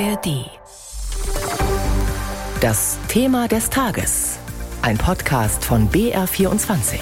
ARD. Das Thema des Tages. Ein Podcast von BR24.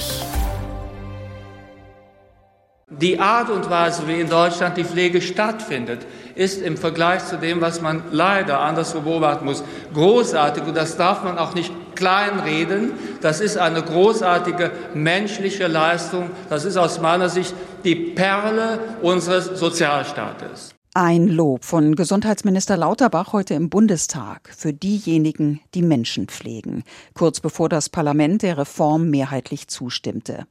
Die Art und Weise, wie in Deutschland die Pflege stattfindet, ist im Vergleich zu dem, was man leider anderswo beobachten muss, großartig. Und das darf man auch nicht kleinreden. Das ist eine großartige menschliche Leistung. Das ist aus meiner Sicht die Perle unseres Sozialstaates. Ein Lob von Gesundheitsminister Lauterbach heute im Bundestag für diejenigen, die Menschen pflegen, kurz bevor das Parlament der Reform mehrheitlich zustimmte.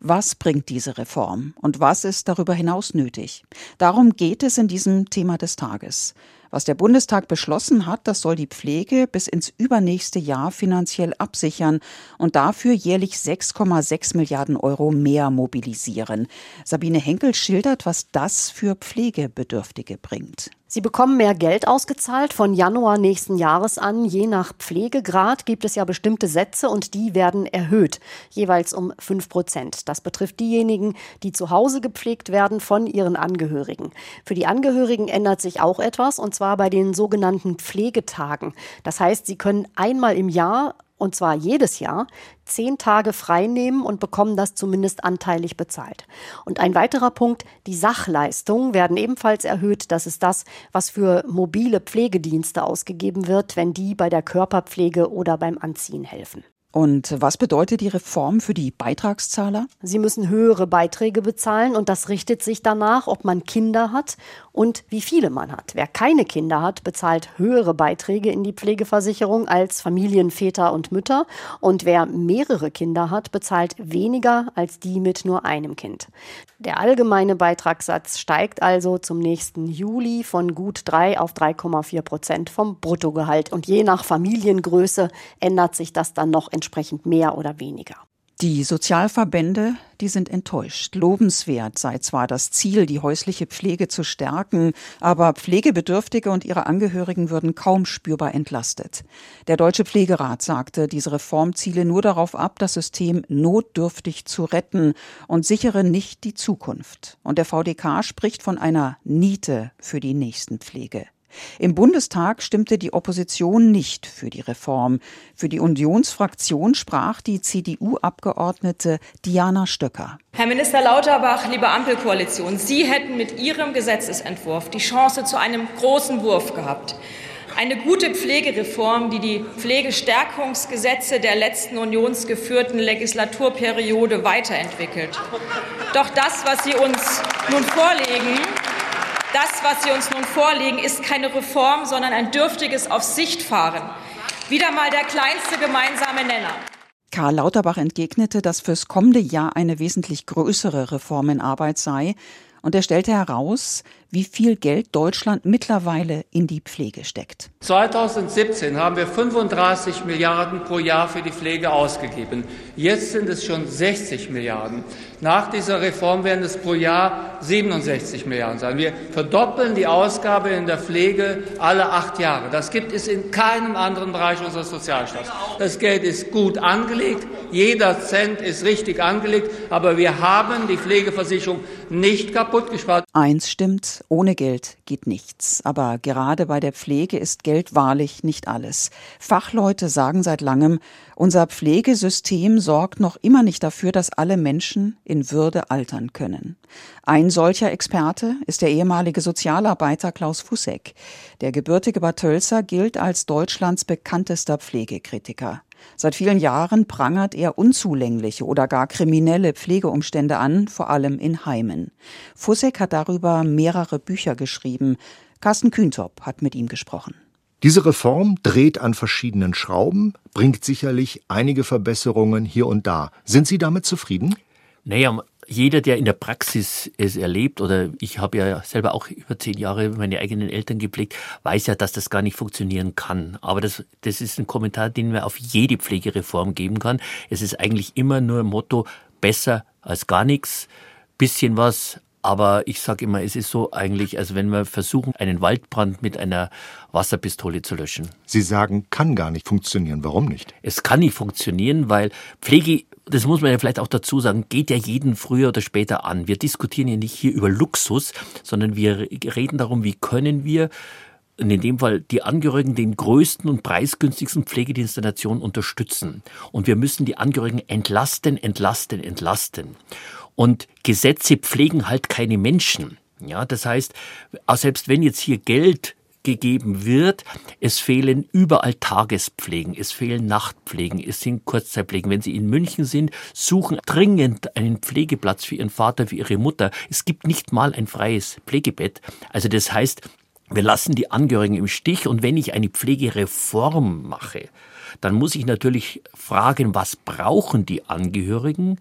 Was bringt diese Reform und was ist darüber hinaus nötig? Darum geht es in diesem Thema des Tages. Was der Bundestag beschlossen hat, das soll die Pflege bis ins übernächste Jahr finanziell absichern und dafür jährlich 6,6 Milliarden Euro mehr mobilisieren. Sabine Henkel schildert, was das für Pflegebedürftige bringt. Sie bekommen mehr Geld ausgezahlt von Januar nächsten Jahres an. Je nach Pflegegrad gibt es ja bestimmte Sätze und die werden erhöht, jeweils um fünf Prozent. Das betrifft diejenigen, die zu Hause gepflegt werden von ihren Angehörigen. Für die Angehörigen ändert sich auch etwas und zwar bei den sogenannten Pflegetagen. Das heißt, sie können einmal im Jahr und zwar jedes Jahr, zehn Tage frei nehmen und bekommen das zumindest anteilig bezahlt. Und ein weiterer Punkt, die Sachleistungen werden ebenfalls erhöht. Das ist das, was für mobile Pflegedienste ausgegeben wird, wenn die bei der Körperpflege oder beim Anziehen helfen. Und was bedeutet die Reform für die Beitragszahler? Sie müssen höhere Beiträge bezahlen und das richtet sich danach, ob man Kinder hat und wie viele man hat. Wer keine Kinder hat, bezahlt höhere Beiträge in die Pflegeversicherung als Familienväter und Mütter und wer mehrere Kinder hat, bezahlt weniger als die mit nur einem Kind. Der allgemeine Beitragssatz steigt also zum nächsten Juli von gut 3 auf 3,4 Prozent vom Bruttogehalt und je nach Familiengröße ändert sich das dann noch entsprechend entsprechend mehr oder weniger. Die Sozialverbände, die sind enttäuscht. Lobenswert sei zwar das Ziel, die häusliche Pflege zu stärken, aber Pflegebedürftige und ihre Angehörigen würden kaum spürbar entlastet. Der Deutsche Pflegerat sagte, diese Reform ziele nur darauf ab, das System notdürftig zu retten und sichere nicht die Zukunft. Und der VDK spricht von einer Niete für die Nächstenpflege. Im Bundestag stimmte die Opposition nicht für die Reform. Für die Unionsfraktion sprach die CDU-Abgeordnete Diana Stöcker. Herr Minister Lauterbach, liebe Ampelkoalition, Sie hätten mit Ihrem Gesetzesentwurf die Chance zu einem großen Wurf gehabt. Eine gute Pflegereform, die die Pflegestärkungsgesetze der letzten unionsgeführten Legislaturperiode weiterentwickelt. Doch das, was Sie uns nun vorlegen, das, was Sie uns nun vorlegen, ist keine Reform, sondern ein dürftiges Auf Sicht fahren. Wieder mal der kleinste gemeinsame Nenner. Karl Lauterbach entgegnete, dass fürs kommende Jahr eine wesentlich größere Reform in Arbeit sei. Und er stellte heraus, wie viel Geld Deutschland mittlerweile in die Pflege steckt. 2017 haben wir 35 Milliarden pro Jahr für die Pflege ausgegeben. Jetzt sind es schon 60 Milliarden. Nach dieser Reform werden es pro Jahr 67 Milliarden sein. Wir verdoppeln die Ausgabe in der Pflege alle acht Jahre. Das gibt es in keinem anderen Bereich unseres Sozialstaats. Das Geld ist gut angelegt. Jeder Cent ist richtig angelegt. Aber wir haben die Pflegeversicherung nicht kaputt gespart. Eins stimmt, ohne Geld geht nichts. Aber gerade bei der Pflege ist Geld wahrlich nicht alles. Fachleute sagen seit langem, unser Pflegesystem sorgt noch immer nicht dafür, dass alle Menschen in Würde altern können. Ein solcher Experte ist der ehemalige Sozialarbeiter Klaus Fussek. Der gebürtige Bad Tölzer gilt als Deutschlands bekanntester Pflegekritiker. Seit vielen Jahren prangert er unzulängliche oder gar kriminelle Pflegeumstände an, vor allem in Heimen. Fussek hat darüber mehrere Bücher geschrieben. Carsten Kühntop hat mit ihm gesprochen. Diese Reform dreht an verschiedenen Schrauben, bringt sicherlich einige Verbesserungen hier und da. Sind Sie damit zufrieden? Naja, jeder, der in der Praxis es erlebt, oder ich habe ja selber auch über zehn Jahre meine eigenen Eltern gepflegt, weiß ja, dass das gar nicht funktionieren kann. Aber das, das ist ein Kommentar, den man auf jede Pflegereform geben kann. Es ist eigentlich immer nur ein Motto, besser als gar nichts, bisschen was, aber ich sage immer, es ist so eigentlich, als wenn wir versuchen, einen Waldbrand mit einer Wasserpistole zu löschen. Sie sagen, kann gar nicht funktionieren. Warum nicht? Es kann nicht funktionieren, weil Pflege, das muss man ja vielleicht auch dazu sagen, geht ja jeden früher oder später an. Wir diskutieren ja nicht hier über Luxus, sondern wir reden darum, wie können wir in dem Fall die Angehörigen den größten und preisgünstigsten Pflegedienst der Nation unterstützen. Und wir müssen die Angehörigen entlasten, entlasten, entlasten. Und Gesetze pflegen halt keine Menschen. Ja, das heißt, selbst wenn jetzt hier Geld gegeben wird. Es fehlen überall Tagespflegen, es fehlen Nachtpflegen, es sind Kurzzeitpflegen. Wenn Sie in München sind, suchen dringend einen Pflegeplatz für Ihren Vater, für Ihre Mutter. Es gibt nicht mal ein freies Pflegebett. Also das heißt, wir lassen die Angehörigen im Stich und wenn ich eine Pflegereform mache, dann muss ich natürlich fragen, was brauchen die Angehörigen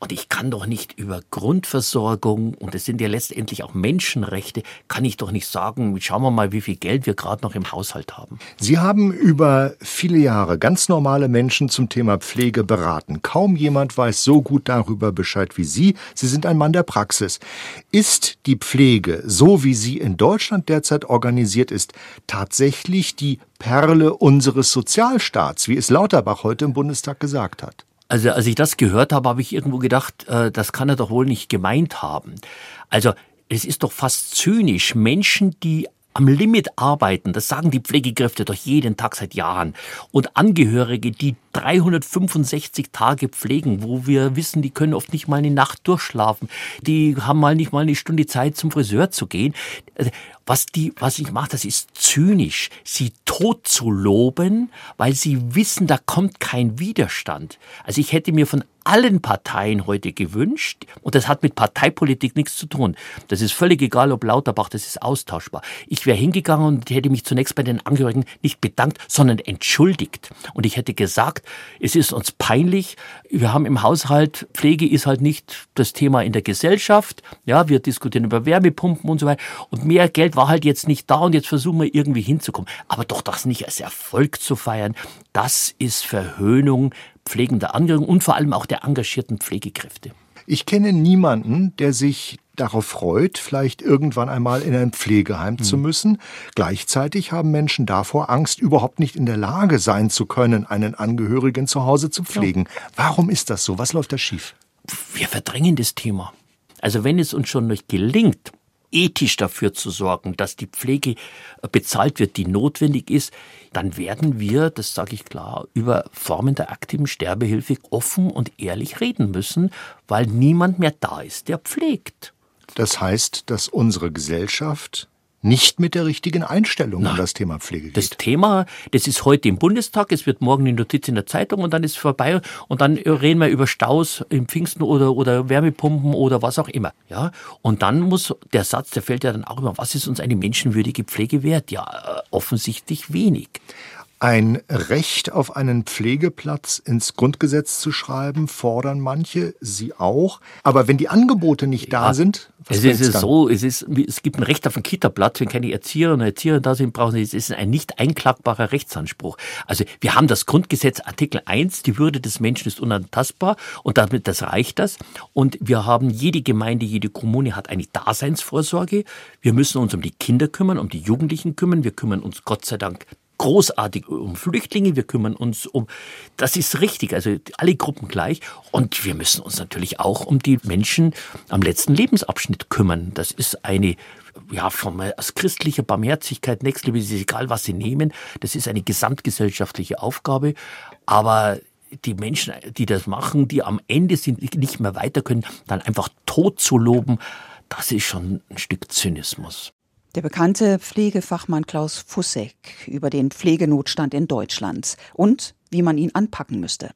und ich kann doch nicht über Grundversorgung, und es sind ja letztendlich auch Menschenrechte, kann ich doch nicht sagen, schauen wir mal, wie viel Geld wir gerade noch im Haushalt haben. Sie haben über viele Jahre ganz normale Menschen zum Thema Pflege beraten. Kaum jemand weiß so gut darüber Bescheid wie Sie. Sie sind ein Mann der Praxis. Ist die Pflege, so wie sie in Deutschland derzeit organisiert ist, tatsächlich die Perle unseres Sozialstaats, wie es Lauterbach heute im Bundestag gesagt hat? Also als ich das gehört habe, habe ich irgendwo gedacht, äh, das kann er doch wohl nicht gemeint haben. Also es ist doch fast zynisch, Menschen, die am Limit arbeiten, das sagen die Pflegekräfte doch jeden Tag seit Jahren. Und Angehörige, die 365 Tage pflegen, wo wir wissen, die können oft nicht mal eine Nacht durchschlafen, die haben mal nicht mal eine Stunde Zeit zum Friseur zu gehen. Was die, was ich mache, das ist zynisch, sie tot zu loben, weil sie wissen, da kommt kein Widerstand. Also ich hätte mir von allen Parteien heute gewünscht, und das hat mit Parteipolitik nichts zu tun. Das ist völlig egal, ob Lauterbach, das ist austauschbar. Ich wäre hingegangen und hätte mich zunächst bei den Angehörigen nicht bedankt, sondern entschuldigt. Und ich hätte gesagt, es ist uns peinlich, wir haben im Haushalt, Pflege ist halt nicht das Thema in der Gesellschaft, ja, wir diskutieren über Wärmepumpen und so weiter, und mehr Geld war halt jetzt nicht da und jetzt versuchen wir irgendwie hinzukommen. Aber doch das nicht als Erfolg zu feiern, das ist Verhöhnung pflegender Angehörigen und vor allem auch der engagierten Pflegekräfte. Ich kenne niemanden, der sich darauf freut, vielleicht irgendwann einmal in ein Pflegeheim hm. zu müssen. Gleichzeitig haben Menschen davor Angst, überhaupt nicht in der Lage sein zu können, einen Angehörigen zu Hause zu pflegen. Ja. Warum ist das so? Was läuft da schief? Wir verdrängen das Thema. Also wenn es uns schon nicht gelingt, ethisch dafür zu sorgen, dass die Pflege bezahlt wird, die notwendig ist, dann werden wir, das sage ich klar, über Formen der aktiven Sterbehilfe offen und ehrlich reden müssen, weil niemand mehr da ist, der pflegt. Das heißt, dass unsere Gesellschaft nicht mit der richtigen Einstellung Nein. an das Thema Pflege geht. Das Thema, das ist heute im Bundestag, es wird morgen in Notiz in der Zeitung und dann ist es vorbei und dann reden wir über Staus im Pfingsten oder, oder Wärmepumpen oder was auch immer. Ja? Und dann muss der Satz, der fällt ja dann auch immer, was ist uns eine menschenwürdige Pflege wert? Ja, äh, offensichtlich wenig. Ein Recht auf einen Pflegeplatz ins Grundgesetz zu schreiben, fordern manche, Sie auch. Aber wenn die Angebote nicht ja, da sind, was es ist dann? so, es, ist, es gibt ein Recht auf einen Kita-Platz, wenn keine Erzieherinnen und Erzieher da sind, brauchen sie, es ist ein nicht einklagbarer Rechtsanspruch. Also wir haben das Grundgesetz Artikel 1, die Würde des Menschen ist unantastbar und damit, das reicht das. Und wir haben, jede Gemeinde, jede Kommune hat eine Daseinsvorsorge. Wir müssen uns um die Kinder kümmern, um die Jugendlichen kümmern. Wir kümmern uns Gott sei Dank großartig um Flüchtlinge, wir kümmern uns um, das ist richtig, also alle Gruppen gleich. Und wir müssen uns natürlich auch um die Menschen am letzten Lebensabschnitt kümmern. Das ist eine ja, von, aus christlicher Barmherzigkeit, Nächstliebe, ist egal, was sie nehmen. Das ist eine gesamtgesellschaftliche Aufgabe. Aber die Menschen, die das machen, die am Ende sind, nicht mehr weiter können, dann einfach tot zu loben, das ist schon ein Stück Zynismus. Der bekannte Pflegefachmann Klaus Fussek über den Pflegenotstand in Deutschland und wie man ihn anpacken müsste.